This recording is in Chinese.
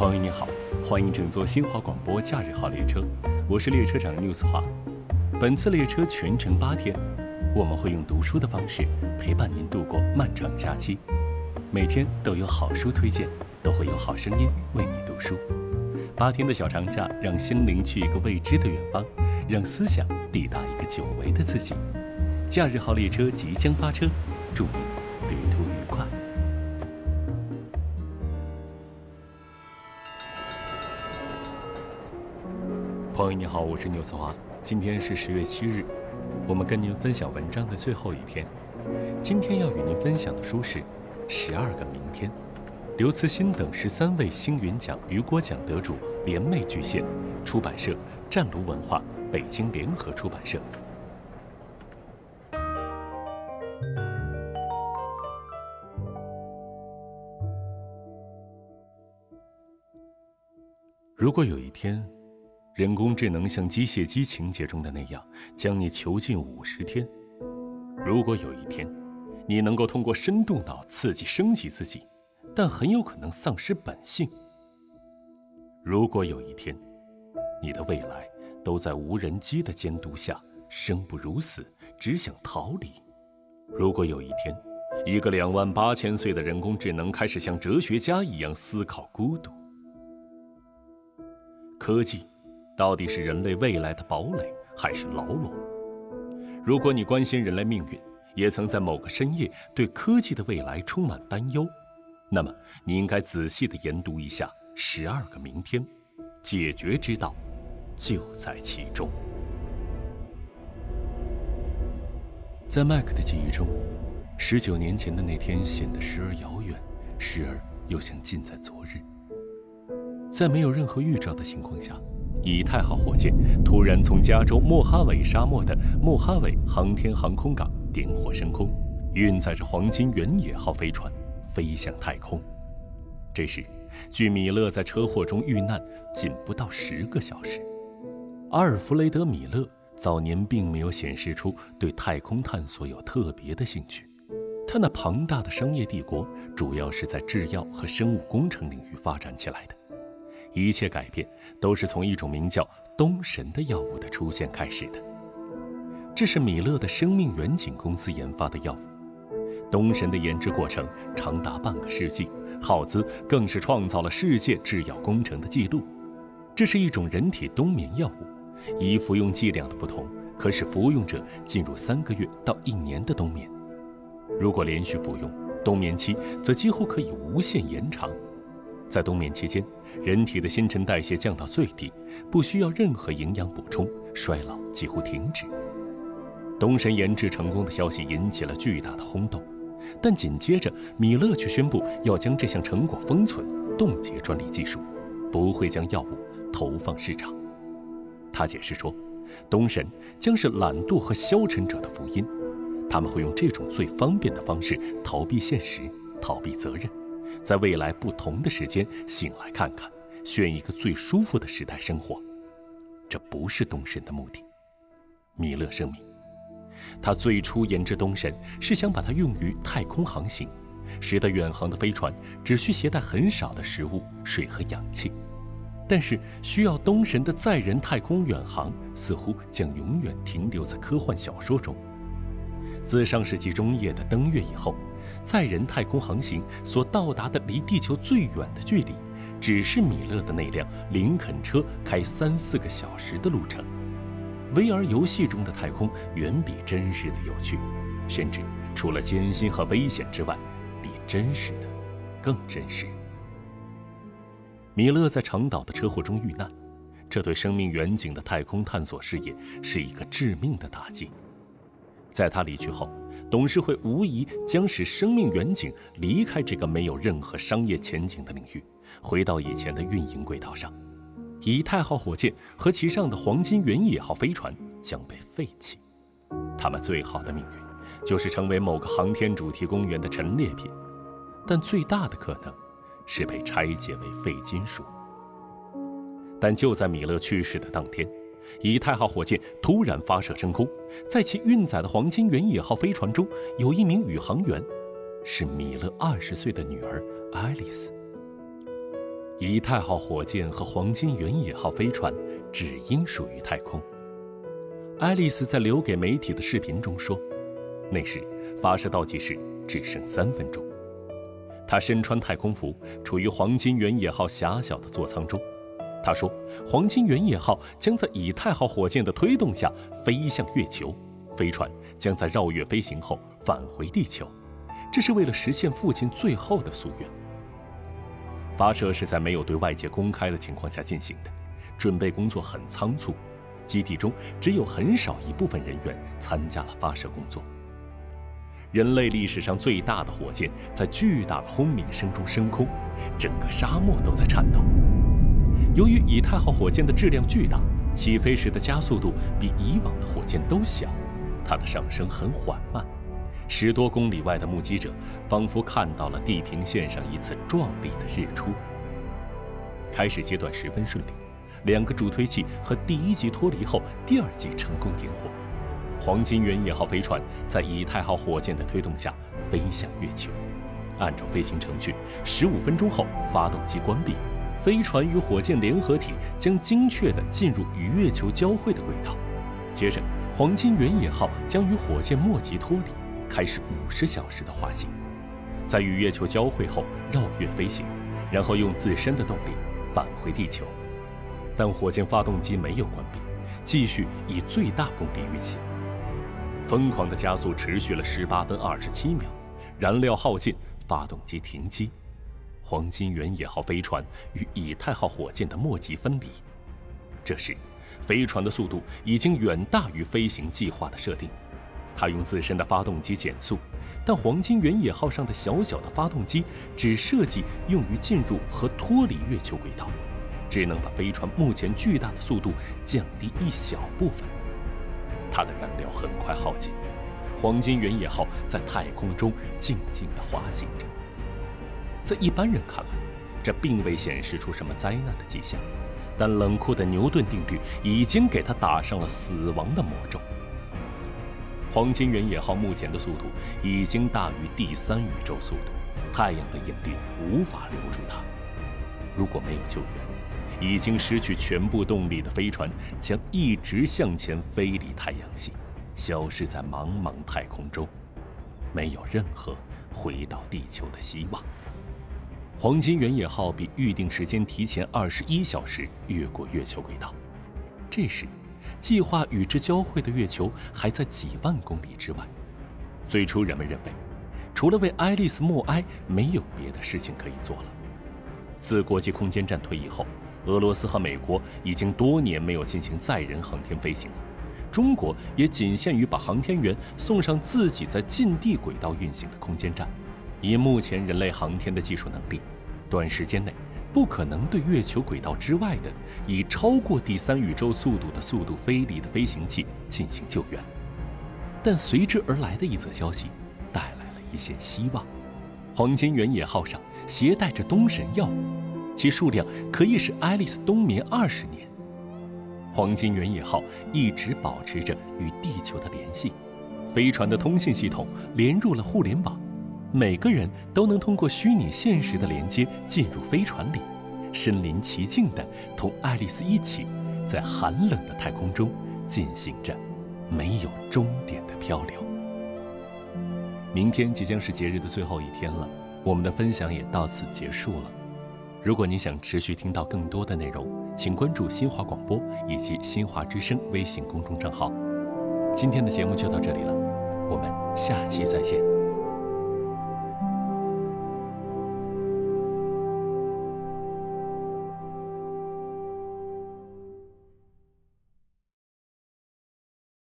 朋友你好，欢迎乘坐新华广播假日号列车，我是列车长 news 华。本次列车全程八天，我们会用读书的方式陪伴您度过漫长假期。每天都有好书推荐，都会有好声音为你读书。八天的小长假，让心灵去一个未知的远方，让思想抵达一个久违的自己。假日号列车即将发车，祝你旅途朋友你好，我是牛思华，今天是十月七日，我们跟您分享文章的最后一天。今天要与您分享的书是《十二个明天》，刘慈欣等十三位星云奖、雨果奖得主联袂巨献，出版社湛卢文化，北京联合出版社。如果有一天，人工智能像机械姬情节中的那样将你囚禁五十天；如果有一天，你能够通过深度脑刺激升级自己，但很有可能丧失本性；如果有一天，你的未来都在无人机的监督下生不如死，只想逃离；如果有一天，一个两万八千岁的人工智能开始像哲学家一样思考孤独。科技，到底是人类未来的堡垒还是牢笼？如果你关心人类命运，也曾在某个深夜对科技的未来充满担忧，那么你应该仔细的研读一下《十二个明天》，解决之道就在其中。在麦克的记忆中，十九年前的那天显得时而遥远，时而又像近在昨日。在没有任何预兆的情况下，以太号火箭突然从加州莫哈韦沙漠的莫哈韦航天航空港点火升空，运载着黄金原野号飞船飞向太空。这时，距米勒在车祸中遇难仅不到十个小时。阿尔弗雷德·米勒早年并没有显示出对太空探索有特别的兴趣，他那庞大的商业帝国主要是在制药和生物工程领域发展起来的。一切改变都是从一种名叫东神的药物的出现开始的。这是米勒的生命远景公司研发的药物。东神的研制过程长达半个世纪，耗资更是创造了世界制药工程的记录。这是一种人体冬眠药物，依服用剂量的不同，可使服用者进入三个月到一年的冬眠。如果连续服用，冬眠期则几乎可以无限延长。在冬眠期间，人体的新陈代谢降到最低，不需要任何营养补充，衰老几乎停止。东神研制成功的消息引起了巨大的轰动，但紧接着米勒却宣布要将这项成果封存，冻结专利技术，不会将药物投放市场。他解释说，东神将是懒惰和消沉者的福音，他们会用这种最方便的方式逃避现实，逃避责任。在未来不同的时间醒来看看，选一个最舒服的时代生活，这不是东神的目的。米勒声明，他最初研制东神是想把它用于太空航行，使得远航的飞船只需携带很少的食物、水和氧气。但是，需要东神的载人太空远航似乎将永远停留在科幻小说中。自上世纪中叶的登月以后。载人太空航行所到达的离地球最远的距离，只是米勒的那辆林肯车开三四个小时的路程。VR 游戏中的太空远比真实的有趣，甚至除了艰辛和危险之外，比真实的更真实。米勒在长岛的车祸中遇难，这对生命远景的太空探索事业是一个致命的打击。在他离去后。董事会无疑将使生命远景离开这个没有任何商业前景的领域，回到以前的运营轨道上。以太号火箭和其上的黄金原野号飞船将被废弃，他们最好的命运就是成为某个航天主题公园的陈列品，但最大的可能是被拆解为废金属。但就在米勒去世的当天。以太号火箭突然发射升空，在其运载的黄金原野号飞船中有一名宇航员，是米勒二十岁的女儿爱丽丝。以太号火箭和黄金原野号飞船只应属于太空。爱丽丝在留给媒体的视频中说：“那时发射倒计时只剩三分钟。”她身穿太空服，处于黄金原野号狭小的座舱中。他说：“黄金原野号将在以太号火箭的推动下飞向月球，飞船将在绕月飞行后返回地球，这是为了实现父亲最后的夙愿。”发射是在没有对外界公开的情况下进行的，准备工作很仓促，基地中只有很少一部分人员参加了发射工作。人类历史上最大的火箭在巨大的轰鸣声中升空，整个沙漠都在颤抖。由于以太号火箭的质量巨大，起飞时的加速度比以往的火箭都小，它的上升很缓慢。十多公里外的目击者仿佛看到了地平线上一次壮丽的日出。开始阶段十分顺利，两个助推器和第一级脱离后，第二级成功点火。黄金原野号飞船在以太号火箭的推动下飞向月球。按照飞行程序，十五分钟后发动机关闭，飞船与火箭联合体将精确地进入与月球交汇的轨道。接着，黄金原野号将与火箭末级脱离。开始五十小时的滑行，在与月球交汇后绕月飞行，然后用自身的动力返回地球。但火箭发动机没有关闭，继续以最大功率运行。疯狂的加速持续了十八分二十七秒，燃料耗尽，发动机停机。黄金原野号飞船与以太号火箭的末级分离。这时，飞船的速度已经远大于飞行计划的设定。他用自身的发动机减速，但黄金原野号上的小小的发动机只设计用于进入和脱离月球轨道，只能把飞船目前巨大的速度降低一小部分。它的燃料很快耗尽，黄金原野号在太空中静静地滑行着。在一般人看来，这并未显示出什么灾难的迹象，但冷酷的牛顿定律已经给他打上了死亡的魔咒。黄金原野号目前的速度已经大于第三宇宙速度，太阳的引力无法留住它。如果没有救援，已经失去全部动力的飞船将一直向前飞离太阳系，消失在茫茫太空中，没有任何回到地球的希望。黄金原野号比预定时间提前二十一小时越过月球轨道，这时。计划与之交汇的月球还在几万公里之外。最初，人们认为，除了为爱丽丝默哀，没有别的事情可以做了。自国际空间站退役后，俄罗斯和美国已经多年没有进行载人航天飞行了。中国也仅限于把航天员送上自己在近地轨道运行的空间站。以目前人类航天的技术能力，短时间内。不可能对月球轨道之外的以超过第三宇宙速度的速度飞离的飞行器进行救援，但随之而来的一则消息带来了一线希望：黄金原野号上携带着冬神药，其数量可以使爱丽丝冬眠二十年。黄金原野号一直保持着与地球的联系，飞船的通信系统连入了互联网。每个人都能通过虚拟现实的连接进入飞船里，身临其境的同爱丽丝一起，在寒冷的太空中进行着没有终点的漂流。明天即将是节日的最后一天了，我们的分享也到此结束了。如果你想持续听到更多的内容，请关注新华广播以及新华之声微信公众账号。今天的节目就到这里了，我们下期再见。